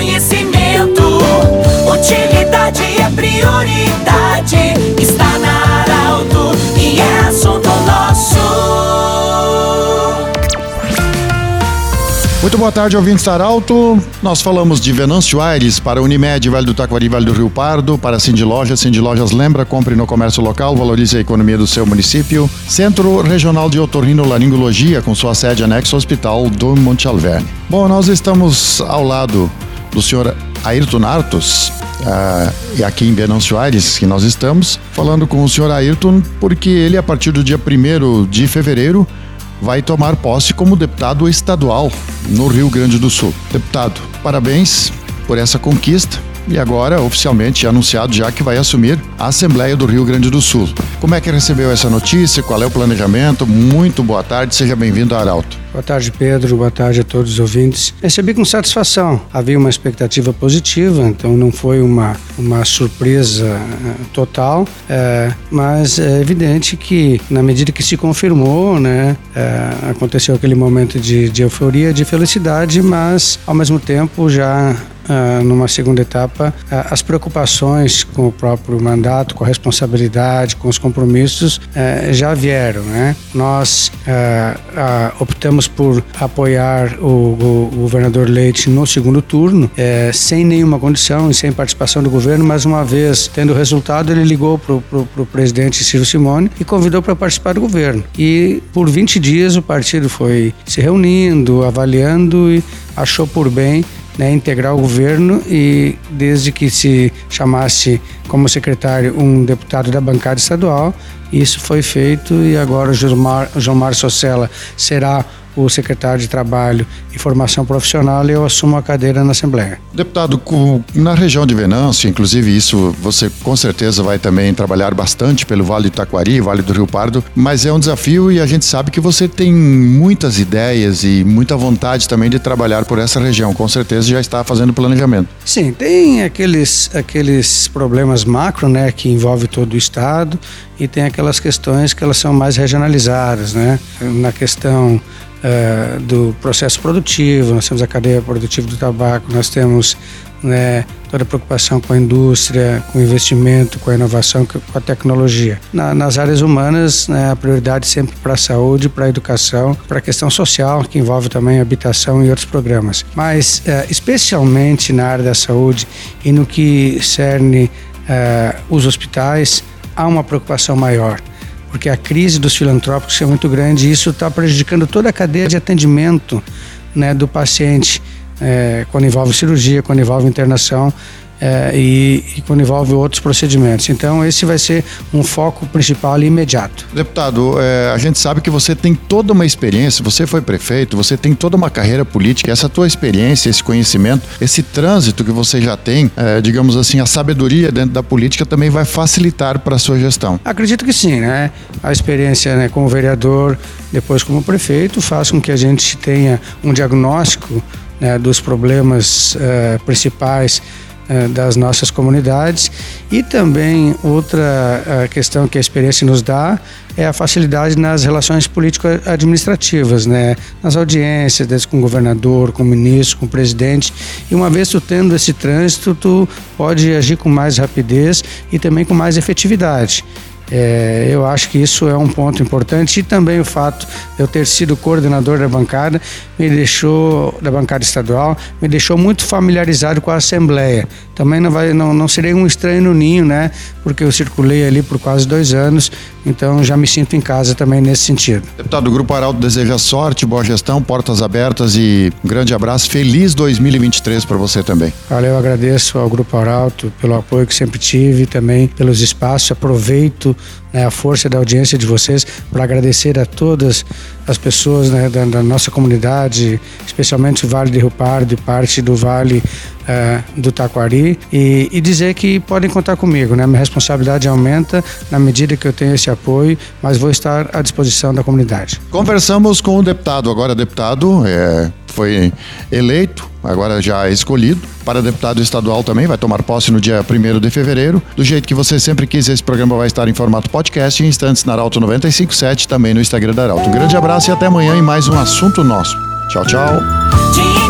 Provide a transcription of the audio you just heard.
conhecimento. Utilidade é prioridade. Está na Arauto e é assunto nosso. Muito boa tarde, ouvintes da Arauto. Nós falamos de Venâncio Aires para Unimed, Vale do Taquari, Vale do Rio Pardo, para Cindy Lojas. Cindy Lojas lembra, compre no comércio local, valorize a economia do seu município. Centro Regional de Otorrinolaringologia, com sua sede anexo ao Hospital do Monte Alverne. Bom, nós estamos ao lado do senhor Ayrton Artos, e aqui em Venâncio Aires, que nós estamos, falando com o senhor Ayrton, porque ele, a partir do dia 1 de fevereiro, vai tomar posse como deputado estadual no Rio Grande do Sul. Deputado, parabéns por essa conquista e agora oficialmente anunciado já que vai assumir a Assembleia do Rio Grande do Sul. Como é que recebeu essa notícia? Qual é o planejamento? Muito boa tarde, seja bem-vindo a Arauto. Boa tarde, Pedro. Boa tarde a todos os ouvintes. Recebi com satisfação. Havia uma expectativa positiva, então não foi uma, uma surpresa uh, total, uh, mas é evidente que, na medida que se confirmou, né, uh, aconteceu aquele momento de, de euforia, de felicidade, mas, ao mesmo tempo, já numa segunda etapa, uh, as preocupações com o próprio mandato, com a responsabilidade, com os compromissos uh, já vieram. Né? Nós optamos por apoiar o, governador Leite no segundo turno, sem nenhuma condição e sem participação do governo, mas uma vez tendo o resultado, ele ligou para o presidente Ciro Simone e convidou para participar do governo. E por 20 dias o partido foi se reunindo, avaliando e achou por bem né, integrar o governo e desde que se chamasse como secretário um deputado da bancada estadual, isso foi feito e agora o João Mar Socella será o secretário de Trabalho e Formação Profissional e eu assumo a cadeira na Assembleia. Deputado, na região de Venâncio, inclusive isso você com certeza vai também trabalhar bastante pelo Vale do Taquari, Vale do Rio Pardo, mas é um desafio e a gente sabe que você tem muitas ideias e muita vontade também de trabalhar por essa região. Com certeza já está fazendo planejamento. Sim, tem aqueles, aqueles problemas macro, né, que envolve todo o estado e tem aquelas questões que elas são mais regionalizadas, né? Na questão uh, do processo produtivo, nós temos a cadeia produtiva do tabaco, nós temos né, toda a preocupação com a indústria, com o investimento, com a inovação, com a tecnologia. Na, nas áreas humanas, né, a prioridade sempre para a saúde, para a educação, para a questão social, que envolve também habitação e outros programas. Mas, uh, especialmente na área da saúde e no que cerne uh, os hospitais, há uma preocupação maior porque a crise dos filantrópicos é muito grande e isso está prejudicando toda a cadeia de atendimento né, do paciente, é, quando envolve cirurgia, quando envolve internação é, e, e, quando envolve outros procedimentos. Então, esse vai ser um foco principal e imediato. Deputado, é, a gente sabe que você tem toda uma experiência, você foi prefeito, você tem toda uma carreira política, essa tua experiência, esse conhecimento, esse trânsito que você já tem, é, digamos assim, a sabedoria dentro da política também vai facilitar para a sua gestão. Acredito que sim, né? A experiência né, como vereador, depois como prefeito, faz com que a gente tenha um diagnóstico né, dos problemas uh, principais das nossas comunidades e também outra eh, questão que a experiência nos dá é a facilidade nas relações político-administrativas, né? nas audiências, desde com o governador, com o ministro, com o presidente. E uma vez tu tendo esse trânsito, tu pode agir com mais rapidez e também com mais efetividade. É, eu acho que isso é um ponto importante e também o fato de eu ter sido coordenador da bancada me deixou da bancada estadual me deixou muito familiarizado com a Assembleia. Também não vai não, não serei um estranho no ninho, né? Porque eu circulei ali por quase dois anos, então já me sinto em casa também nesse sentido. Deputado, o Grupo Arauto deseja sorte, boa gestão, portas abertas e um grande abraço. Feliz 2023 para você também. Valeu, agradeço ao Grupo Arauto pelo apoio que sempre tive também pelos espaços. Aproveito né, a força da audiência de vocês para agradecer a todas as pessoas né, da, da, nossa comunidade, especialmente o Vale de Rio Pardo e parte do Vale uh, do Taquari e, e, dizer que podem contar comigo, né? Minha responsabilidade aumenta na medida que eu tenho esse apoio, mas vou estar à disposição da comunidade. Conversamos com o deputado, agora deputado, é, foi eleito, agora já escolhido, para deputado estadual também, vai tomar posse no dia 1 de fevereiro. Do jeito que você sempre quis, esse programa vai estar em formato podcast em instantes na Arauto 957, também no Instagram da Arauto. Um grande abraço e até amanhã em mais um assunto nosso. Tchau, tchau.